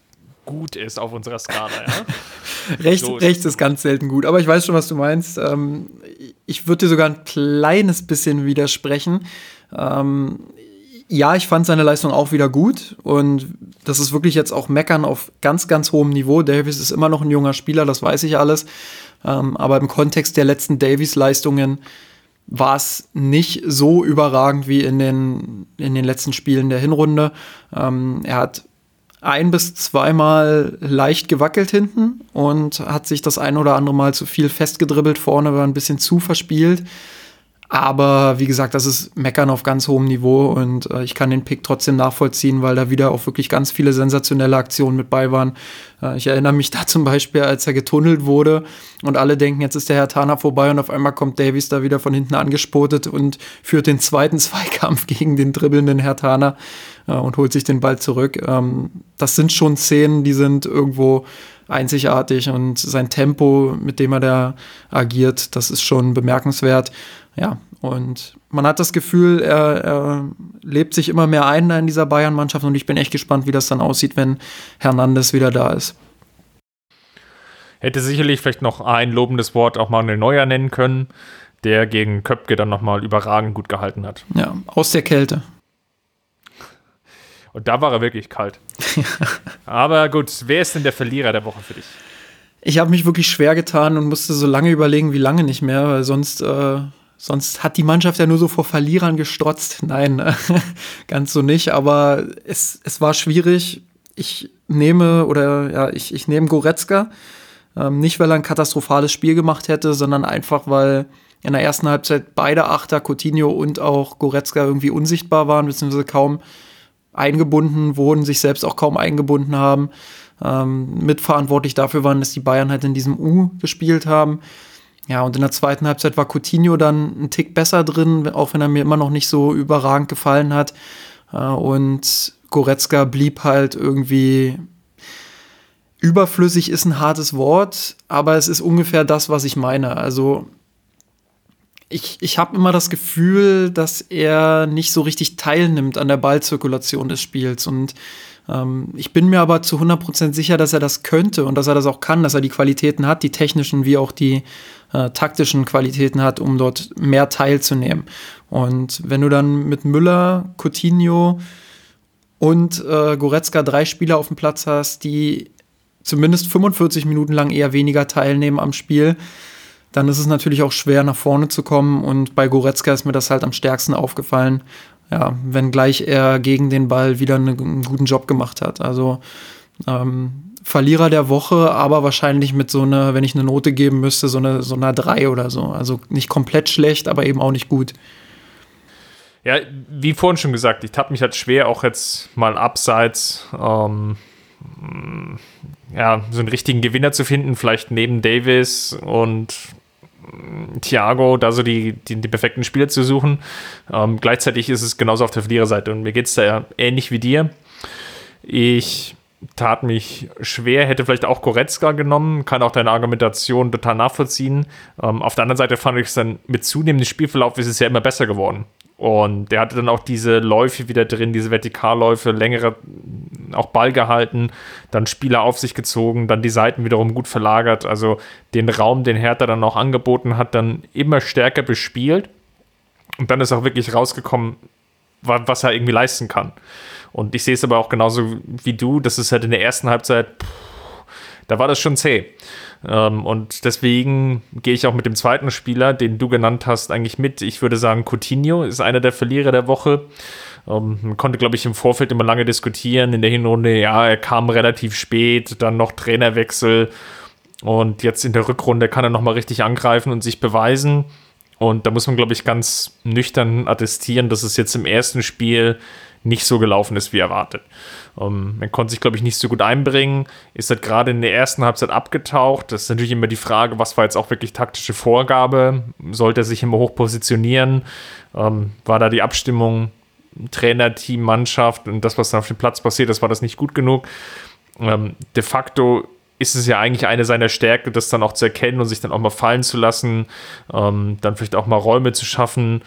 gut ist auf unserer Skala, ja. rechts, so rechts ist ganz selten gut, aber ich weiß schon, was du meinst. Ähm, ich würde dir sogar ein kleines bisschen widersprechen. Ähm, ja, ich fand seine Leistung auch wieder gut und das ist wirklich jetzt auch Meckern auf ganz, ganz hohem Niveau. Davis ist immer noch ein junger Spieler, das weiß ich alles. Ähm, aber im Kontext der letzten Davis-Leistungen war es nicht so überragend wie in den, in den letzten Spielen der Hinrunde. Ähm, er hat ein bis zweimal leicht gewackelt hinten und hat sich das ein oder andere Mal zu viel festgedribbelt vorne, war ein bisschen zu verspielt. Aber wie gesagt, das ist Meckern auf ganz hohem Niveau und äh, ich kann den Pick trotzdem nachvollziehen, weil da wieder auch wirklich ganz viele sensationelle Aktionen mit bei waren. Äh, ich erinnere mich da zum Beispiel, als er getunnelt wurde und alle denken, jetzt ist der Herr Tana vorbei und auf einmal kommt Davies da wieder von hinten angespotet und führt den zweiten Zweikampf gegen den dribbelnden Herr Tana äh, und holt sich den Ball zurück. Ähm, das sind schon Szenen, die sind irgendwo einzigartig und sein Tempo, mit dem er da agiert, das ist schon bemerkenswert. Ja, und man hat das Gefühl, er, er lebt sich immer mehr ein in dieser Bayern-Mannschaft und ich bin echt gespannt, wie das dann aussieht, wenn Hernandez wieder da ist. Hätte sicherlich vielleicht noch ein lobendes Wort auch Manuel Neuer nennen können, der gegen Köpke dann nochmal überragend gut gehalten hat. Ja, aus der Kälte. Und da war er wirklich kalt. Aber gut, wer ist denn der Verlierer der Woche für dich? Ich habe mich wirklich schwer getan und musste so lange überlegen, wie lange nicht mehr, weil sonst, äh, sonst hat die Mannschaft ja nur so vor Verlierern gestrotzt. Nein, äh, ganz so nicht. Aber es, es war schwierig. Ich nehme oder ja, ich, ich nehme Goretzka. Ähm, nicht, weil er ein katastrophales Spiel gemacht hätte, sondern einfach, weil in der ersten Halbzeit beide Achter, Coutinho und auch Goretzka irgendwie unsichtbar waren, beziehungsweise kaum eingebunden wurden, sich selbst auch kaum eingebunden haben. Ähm, mitverantwortlich dafür waren, dass die Bayern halt in diesem U gespielt haben. Ja, und in der zweiten Halbzeit war Coutinho dann ein Tick besser drin, auch wenn er mir immer noch nicht so überragend gefallen hat. Äh, und Goretzka blieb halt irgendwie überflüssig ist ein hartes Wort, aber es ist ungefähr das, was ich meine. Also ich, ich habe immer das Gefühl, dass er nicht so richtig teilnimmt an der Ballzirkulation des Spiels. Und ich bin mir aber zu 100% sicher, dass er das könnte und dass er das auch kann, dass er die Qualitäten hat, die technischen wie auch die äh, taktischen Qualitäten hat, um dort mehr teilzunehmen. Und wenn du dann mit Müller, Coutinho und äh, Goretzka drei Spieler auf dem Platz hast, die zumindest 45 Minuten lang eher weniger teilnehmen am Spiel, dann ist es natürlich auch schwer, nach vorne zu kommen. Und bei Goretzka ist mir das halt am stärksten aufgefallen. Ja, wenngleich er gegen den Ball wieder einen guten Job gemacht hat. Also Ähm, Verlierer der Woche, aber wahrscheinlich mit so einer, wenn ich eine Note geben müsste, so eine so einer 3 oder so. Also nicht komplett schlecht, aber eben auch nicht gut. Ja, wie vorhin schon gesagt, ich tappe mich halt schwer, auch jetzt mal abseits, ähm, ja, so einen richtigen Gewinner zu finden, vielleicht neben Davis und Thiago, da so die, die, die perfekten Spieler zu suchen. Ähm, gleichzeitig ist es genauso auf der Verliererseite und mir geht es da ja ähnlich wie dir. Ich tat mich schwer, hätte vielleicht auch Goretzka genommen, kann auch deine Argumentation total nachvollziehen. Ähm, auf der anderen Seite fand ich es dann mit zunehmendem Spielverlauf ist es ja immer besser geworden. Und der hatte dann auch diese Läufe wieder drin, diese Vertikalläufe, längere, auch Ball gehalten, dann Spieler auf sich gezogen, dann die Seiten wiederum gut verlagert. Also den Raum, den Hertha dann auch angeboten hat, dann immer stärker bespielt. Und dann ist auch wirklich rausgekommen, was er irgendwie leisten kann. Und ich sehe es aber auch genauso wie du, das ist halt in der ersten Halbzeit, pff, da war das schon zäh. Ähm, und deswegen gehe ich auch mit dem zweiten Spieler, den du genannt hast, eigentlich mit. Ich würde sagen, Coutinho ist einer der Verlierer der Woche. Ähm, man konnte, glaube ich, im Vorfeld immer lange diskutieren. In der Hinrunde, ja, er kam relativ spät, dann noch Trainerwechsel. Und jetzt in der Rückrunde kann er nochmal richtig angreifen und sich beweisen. Und da muss man, glaube ich, ganz nüchtern attestieren, dass es jetzt im ersten Spiel nicht so gelaufen ist wie erwartet. Um, ähm, man konnte sich, glaube ich, nicht so gut einbringen, ist halt gerade in der ersten Halbzeit abgetaucht. Das ist natürlich immer die Frage, was war jetzt auch wirklich taktische Vorgabe? Sollte er sich immer hoch positionieren? Um, ähm, war da die Abstimmung Trainer, Team, Mannschaft und das, was dann auf dem Platz passiert, das war das nicht gut genug? Ähm, de facto ist es ja eigentlich eine seiner Stärken, das dann auch zu erkennen und sich dann auch mal fallen zu lassen, dann vielleicht auch mal Räume zu schaffen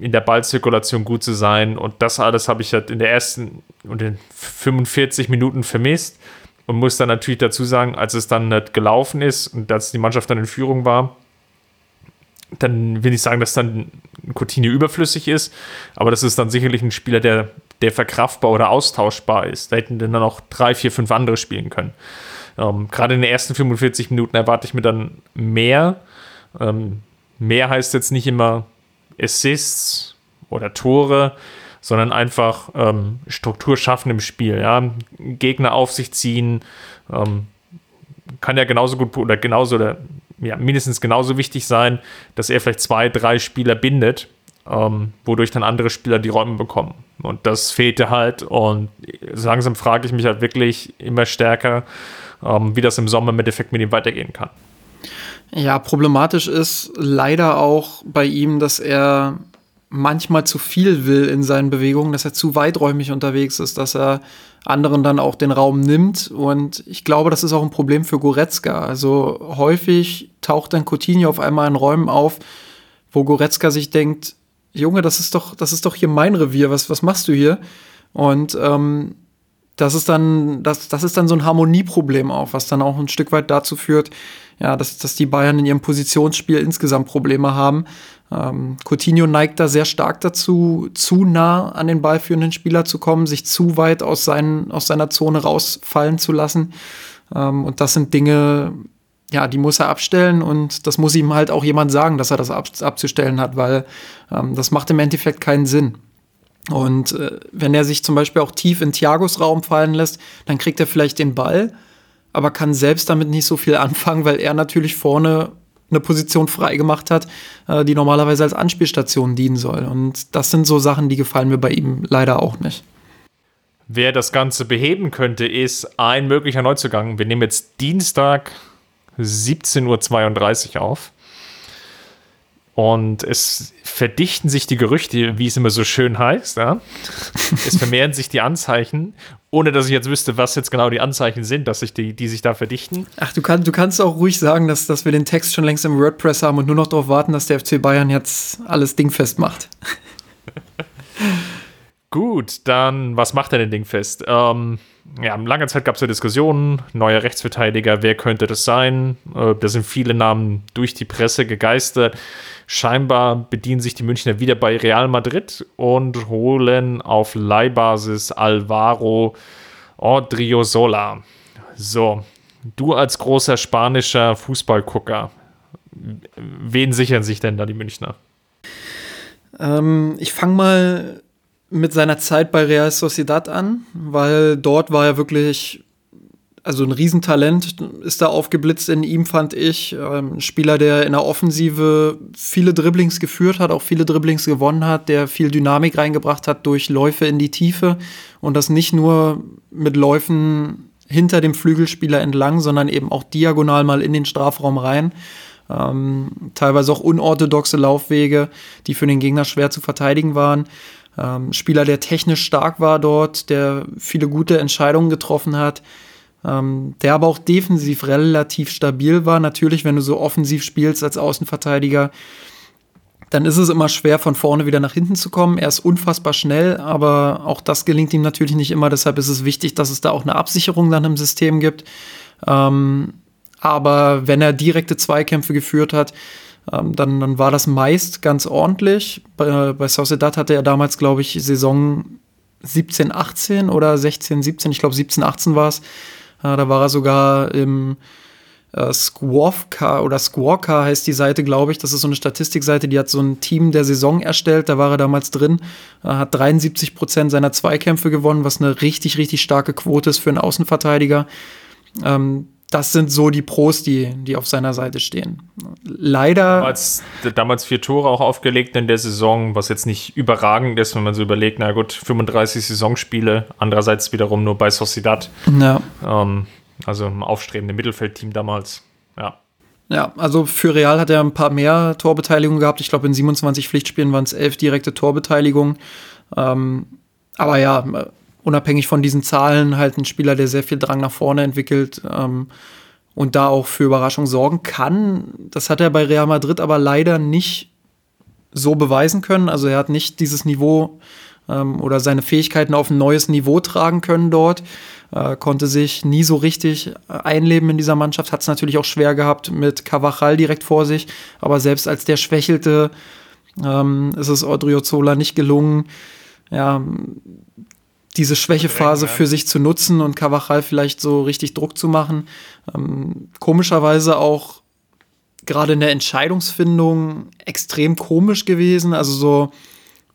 in der Ballzirkulation gut zu sein. Und das alles habe ich halt in der ersten und in 45 Minuten vermisst. Und muss dann natürlich dazu sagen, als es dann nicht gelaufen ist und als die Mannschaft dann in Führung war, dann will ich sagen, dass dann Coutinho überflüssig ist. Aber das ist dann sicherlich ein Spieler, der, der verkraftbar oder austauschbar ist. Da hätten dann auch drei, vier, fünf andere spielen können. Ähm, Gerade in den ersten 45 Minuten erwarte ich mir dann mehr. Ähm, mehr heißt jetzt nicht immer Assists oder Tore, sondern einfach ähm, Struktur schaffen im Spiel. Ja? Gegner auf sich ziehen, ähm, kann ja genauso gut oder genauso oder ja, mindestens genauso wichtig sein, dass er vielleicht zwei, drei Spieler bindet, ähm, wodurch dann andere Spieler die Räume bekommen. Und das fehlte halt. Und so langsam frage ich mich halt wirklich immer stärker, ähm, wie das im Sommer im Endeffekt mit ihm weitergehen kann. Ja, problematisch ist leider auch bei ihm, dass er manchmal zu viel will in seinen Bewegungen, dass er zu weiträumig unterwegs ist, dass er anderen dann auch den Raum nimmt. Und ich glaube, das ist auch ein Problem für Goretzka. Also häufig taucht dann Coutinho auf einmal in Räumen auf, wo Goretzka sich denkt, Junge, das ist doch, das ist doch hier mein Revier, was, was machst du hier? Und ähm, das ist dann, das, das ist dann so ein Harmonieproblem auch, was dann auch ein Stück weit dazu führt, ja, dass, dass die Bayern in ihrem Positionsspiel insgesamt Probleme haben. Ähm, Coutinho neigt da sehr stark dazu, zu nah an den ballführenden Spieler zu kommen, sich zu weit aus, seinen, aus seiner Zone rausfallen zu lassen. Ähm, und das sind Dinge, ja, die muss er abstellen und das muss ihm halt auch jemand sagen, dass er das ab, abzustellen hat, weil ähm, das macht im Endeffekt keinen Sinn. Und äh, wenn er sich zum Beispiel auch tief in Thiagos Raum fallen lässt, dann kriegt er vielleicht den Ball, aber kann selbst damit nicht so viel anfangen, weil er natürlich vorne eine Position freigemacht hat, äh, die normalerweise als Anspielstation dienen soll. Und das sind so Sachen, die gefallen mir bei ihm leider auch nicht. Wer das Ganze beheben könnte, ist ein möglicher Neuzugang. Wir nehmen jetzt Dienstag 17.32 Uhr auf. Und es verdichten sich die Gerüchte, wie es immer so schön heißt. Ja? es vermehren sich die Anzeichen, ohne dass ich jetzt wüsste, was jetzt genau die Anzeichen sind, dass sich die, die sich da verdichten. Ach, du, kann, du kannst auch ruhig sagen, dass, dass wir den Text schon längst im WordPress haben und nur noch darauf warten, dass der FC Bayern jetzt alles dingfest macht. Gut, dann was macht er denn dingfest? Ähm, ja, lange Zeit gab es ja Diskussionen, neuer Rechtsverteidiger, wer könnte das sein? Äh, da sind viele Namen durch die Presse gegeistert. Scheinbar bedienen sich die Münchner wieder bei Real Madrid und holen auf Leihbasis Alvaro Odriozola. So, du als großer spanischer Fußballgucker, wen sichern sich denn da die Münchner? Ähm, ich fange mal mit seiner Zeit bei Real Sociedad an, weil dort war er wirklich also ein Riesentalent ist da aufgeblitzt in ihm, fand ich. Ähm, ein Spieler, der in der Offensive viele Dribblings geführt hat, auch viele Dribblings gewonnen hat, der viel Dynamik reingebracht hat durch Läufe in die Tiefe und das nicht nur mit Läufen hinter dem Flügelspieler entlang, sondern eben auch diagonal mal in den Strafraum rein. Ähm, teilweise auch unorthodoxe Laufwege, die für den Gegner schwer zu verteidigen waren. Ähm, Spieler, der technisch stark war dort, der viele gute Entscheidungen getroffen hat, ähm, der aber auch defensiv relativ stabil war. Natürlich, wenn du so offensiv spielst als Außenverteidiger, dann ist es immer schwer, von vorne wieder nach hinten zu kommen. Er ist unfassbar schnell, aber auch das gelingt ihm natürlich nicht immer. Deshalb ist es wichtig, dass es da auch eine Absicherung dann im System gibt. Ähm, aber wenn er direkte Zweikämpfe geführt hat, ähm, dann, dann war das meist ganz ordentlich. Bei, bei Sociedad hatte er damals, glaube ich, Saison 17, 18 oder 16, 17, ich glaube 17, 18 war es. Äh, da war er sogar im äh, Squawka oder Squawka heißt die Seite, glaube ich. Das ist so eine Statistikseite, die hat so ein Team der Saison erstellt. Da war er damals drin, äh, hat 73 Prozent seiner Zweikämpfe gewonnen, was eine richtig, richtig starke Quote ist für einen Außenverteidiger. Ähm, das sind so die Pros, die, die auf seiner Seite stehen. Leider. Damals, damals vier Tore auch aufgelegt in der Saison, was jetzt nicht überragend ist, wenn man so überlegt, na gut, 35 Saisonspiele, andererseits wiederum nur bei Sociedad. Ja. Ähm, also im aufstrebenden Mittelfeldteam damals. Ja. Ja, also für Real hat er ein paar mehr Torbeteiligungen gehabt. Ich glaube, in 27 Pflichtspielen waren es elf direkte Torbeteiligungen. Ähm, aber ja, unabhängig von diesen Zahlen halt ein Spieler, der sehr viel Drang nach vorne entwickelt ähm, und da auch für Überraschung sorgen kann. Das hat er bei Real Madrid aber leider nicht so beweisen können. Also er hat nicht dieses Niveau ähm, oder seine Fähigkeiten auf ein neues Niveau tragen können dort. Äh, konnte sich nie so richtig einleben in dieser Mannschaft. Hat es natürlich auch schwer gehabt mit Cavachal direkt vor sich. Aber selbst als der schwächelte, ähm, ist es Odriozola nicht gelungen, ja, diese Schwächephase für sich zu nutzen und Cavachal vielleicht so richtig Druck zu machen. Ähm, komischerweise auch gerade in der Entscheidungsfindung extrem komisch gewesen. Also so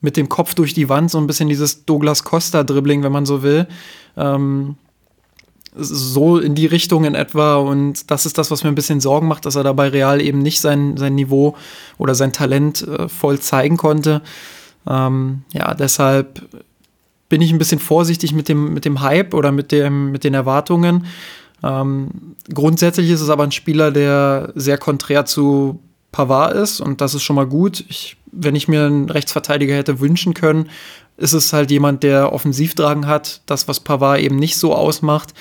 mit dem Kopf durch die Wand, so ein bisschen dieses Douglas Costa-Dribbling, wenn man so will. Ähm, so in die Richtung in etwa. Und das ist das, was mir ein bisschen Sorgen macht, dass er dabei Real eben nicht sein, sein Niveau oder sein Talent äh, voll zeigen konnte. Ähm, ja, deshalb bin ich ein bisschen vorsichtig mit dem, mit dem Hype oder mit, dem, mit den Erwartungen. Ähm, grundsätzlich ist es aber ein Spieler, der sehr konträr zu Pavard ist und das ist schon mal gut. Ich, wenn ich mir einen Rechtsverteidiger hätte wünschen können, ist es halt jemand, der Offensivdrang hat, das, was Pavard eben nicht so ausmacht.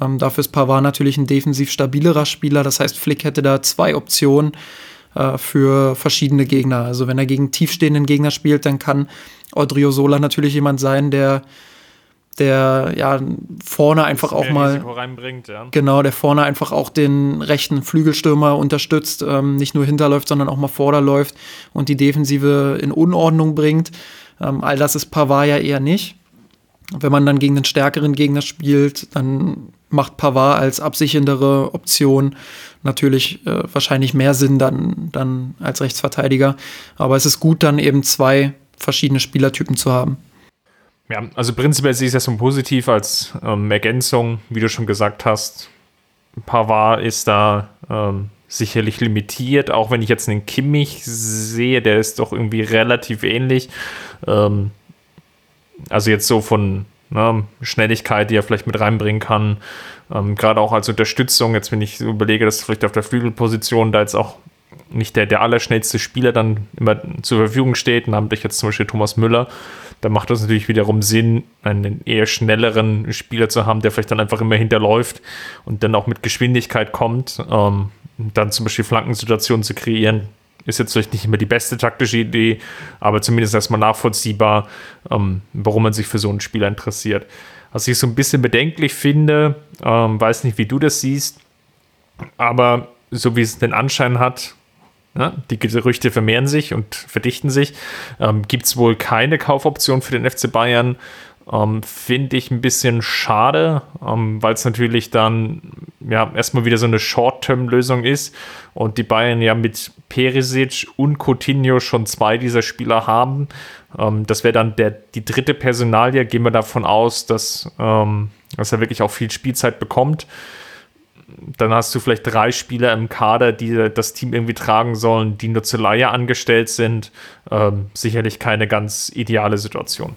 Ähm, dafür ist Pavard natürlich ein defensiv stabilerer Spieler. Das heißt, Flick hätte da zwei Optionen äh, für verschiedene Gegner. Also wenn er gegen tiefstehenden Gegner spielt, dann kann Odriozola natürlich jemand sein, der der ja vorne einfach auch mal ja. genau der vorne einfach auch den rechten Flügelstürmer unterstützt, ähm, nicht nur hinterläuft, sondern auch mal vorderläuft und die Defensive in Unordnung bringt. Ähm, all das ist Pavard ja eher nicht. Wenn man dann gegen den stärkeren Gegner spielt, dann macht Pavard als absichendere Option natürlich äh, wahrscheinlich mehr Sinn dann, dann als Rechtsverteidiger. Aber es ist gut, dann eben zwei verschiedene Spielertypen zu haben. Ja, also prinzipiell sehe ich das so positiv als ähm, Ergänzung, wie du schon gesagt hast. Pavard ist da ähm, sicherlich limitiert, auch wenn ich jetzt einen Kimmich sehe, der ist doch irgendwie relativ ähnlich. Ähm, also jetzt so von ne, Schnelligkeit, die er vielleicht mit reinbringen kann, ähm, gerade auch als Unterstützung. Jetzt, wenn ich überlege, dass vielleicht auf der Flügelposition da jetzt auch nicht der, der allerschnellste Spieler dann immer zur Verfügung steht, namentlich jetzt zum Beispiel Thomas Müller, da macht es natürlich wiederum Sinn, einen eher schnelleren Spieler zu haben, der vielleicht dann einfach immer hinterläuft und dann auch mit Geschwindigkeit kommt, ähm, dann zum Beispiel Flankensituationen zu kreieren. Ist jetzt vielleicht nicht immer die beste taktische Idee, aber zumindest erstmal nachvollziehbar, ähm, warum man sich für so einen Spieler interessiert. Was ich so ein bisschen bedenklich finde, ähm, weiß nicht, wie du das siehst, aber so wie es den Anschein hat, ja, die Gerüchte vermehren sich und verdichten sich. Ähm, Gibt es wohl keine Kaufoption für den FC Bayern? Ähm, Finde ich ein bisschen schade, ähm, weil es natürlich dann ja erstmal wieder so eine Short-Term-Lösung ist und die Bayern ja mit Perisic und Coutinho schon zwei dieser Spieler haben. Ähm, das wäre dann der, die dritte Personalie. Gehen wir davon aus, dass, ähm, dass er wirklich auch viel Spielzeit bekommt. Dann hast du vielleicht drei Spieler im Kader, die das Team irgendwie tragen sollen, die nur zur Leihe angestellt sind. Ähm, sicherlich keine ganz ideale Situation.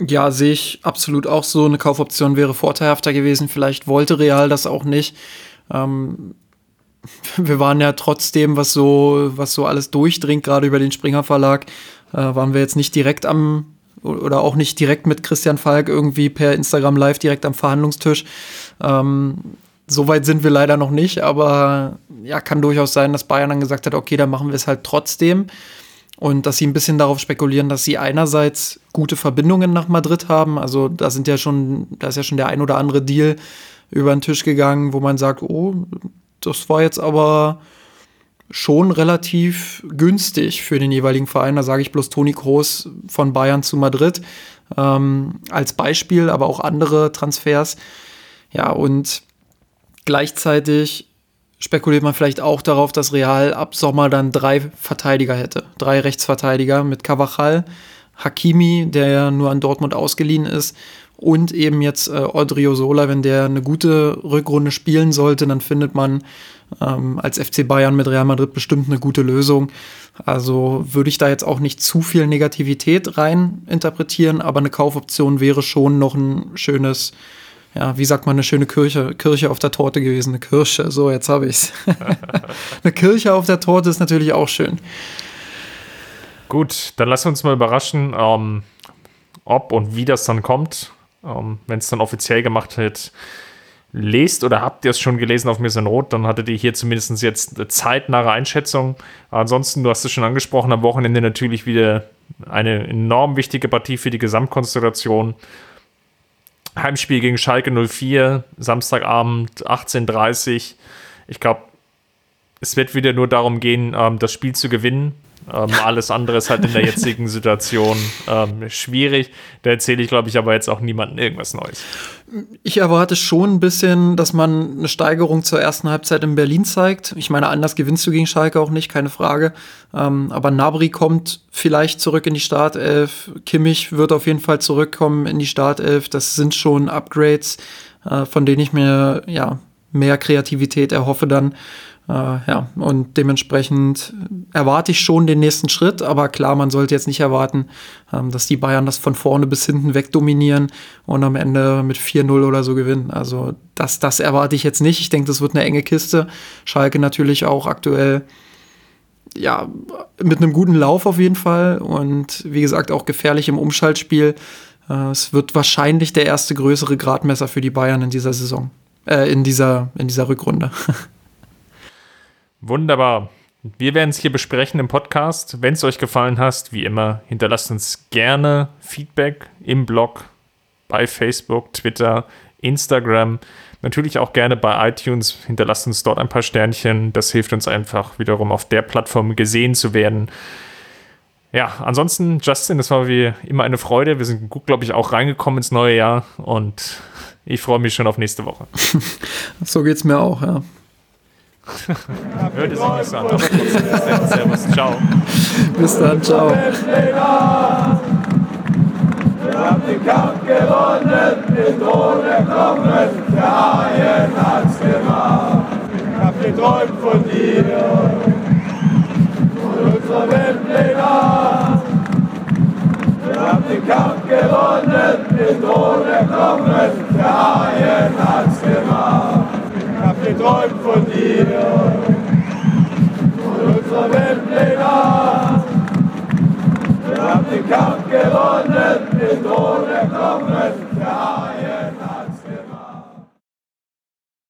Ja, sehe ich absolut auch so. Eine Kaufoption wäre vorteilhafter gewesen. Vielleicht wollte Real das auch nicht. Ähm, wir waren ja trotzdem, was so, was so alles durchdringt, gerade über den Springer Verlag, äh, waren wir jetzt nicht direkt am oder auch nicht direkt mit Christian Falk irgendwie per Instagram Live direkt am Verhandlungstisch. Ähm, Soweit sind wir leider noch nicht, aber ja, kann durchaus sein, dass Bayern dann gesagt hat, okay, dann machen wir es halt trotzdem. Und dass sie ein bisschen darauf spekulieren, dass sie einerseits gute Verbindungen nach Madrid haben. Also da sind ja schon, da ist ja schon der ein oder andere Deal über den Tisch gegangen, wo man sagt, oh, das war jetzt aber schon relativ günstig für den jeweiligen Verein. Da sage ich bloß Toni Kroos von Bayern zu Madrid ähm, als Beispiel, aber auch andere Transfers. Ja, und gleichzeitig spekuliert man vielleicht auch darauf, dass Real ab Sommer dann drei Verteidiger hätte. Drei Rechtsverteidiger mit Cavachal, Hakimi, der ja nur an Dortmund ausgeliehen ist, und eben jetzt äh, Odriozola, wenn der eine gute Rückrunde spielen sollte, dann findet man ähm, als FC Bayern mit Real Madrid bestimmt eine gute Lösung. Also würde ich da jetzt auch nicht zu viel Negativität rein interpretieren, aber eine Kaufoption wäre schon noch ein schönes ja, wie sagt man, eine schöne Kirche, Kirche auf der Torte gewesen. Eine Kirsche, so, jetzt habe ich es. eine Kirche auf der Torte ist natürlich auch schön. Gut, dann lass uns mal überraschen, ähm, ob und wie das dann kommt. Ähm, Wenn es dann offiziell gemacht wird, lest oder habt ihr es schon gelesen auf Mir Rot, dann hattet ihr hier zumindest jetzt eine zeitnahe Einschätzung. Ansonsten, du hast es schon angesprochen, am Wochenende natürlich wieder eine enorm wichtige Partie für die Gesamtkonstellation. Heimspiel gegen Schalke 04, Samstagabend 18.30 Ich glaube, es wird wieder nur darum gehen, ähm, das Spiel zu gewinnen. Ähm, alles andere ist halt in der jetzigen Situation ähm, schwierig. Da erzähle ich, glaube ich, aber jetzt auch niemandem irgendwas Neues. Ich erwarte schon ein bisschen, dass man eine Steigerung zur ersten Halbzeit in Berlin zeigt. Ich meine, anders gewinnst du gegen Schalke auch nicht, keine Frage. Ähm, aber Nabri kommt vielleicht zurück in die Startelf. Kimmich wird auf jeden Fall zurückkommen in die Startelf. Das sind schon Upgrades, äh, von denen ich mir ja mehr Kreativität erhoffe dann. Äh, ja, und dementsprechend erwarte ich schon den nächsten Schritt, aber klar, man sollte jetzt nicht erwarten, ähm, dass die Bayern das von vorne bis hinten wegdominieren und am Ende mit 4-0 oder so gewinnen. Also das, das erwarte ich jetzt nicht. Ich denke, das wird eine enge Kiste. Schalke natürlich auch aktuell ja, mit einem guten Lauf auf jeden Fall und wie gesagt auch gefährlich im Umschaltspiel. Äh, es wird wahrscheinlich der erste größere Gradmesser für die Bayern in dieser Saison, äh, in dieser, in dieser Rückrunde. Wunderbar. Wir werden es hier besprechen im Podcast. Wenn es euch gefallen hat, wie immer, hinterlasst uns gerne Feedback im Blog, bei Facebook, Twitter, Instagram. Natürlich auch gerne bei iTunes. Hinterlasst uns dort ein paar Sternchen. Das hilft uns einfach wiederum auf der Plattform gesehen zu werden. Ja, ansonsten, Justin, das war wie immer eine Freude. Wir sind gut, glaube ich, auch reingekommen ins neue Jahr und ich freue mich schon auf nächste Woche. so geht es mir auch, ja. Hört es sich nicht so an, aber trotzdem. Servus, ciao. Bis dann, ciao. Wir haben den Kampf gewonnen, den Thron erklommen, der Haien hat's gemacht. Ich hab geträumt von dir, von unserer Weltpläne. Wir haben den Kampf gewonnen, den Thron erklommen, der Haien hat's gemacht geträumt von dir, von unserer Weltpläne. Wir haben den Kampf gewonnen, den Thron erklommen.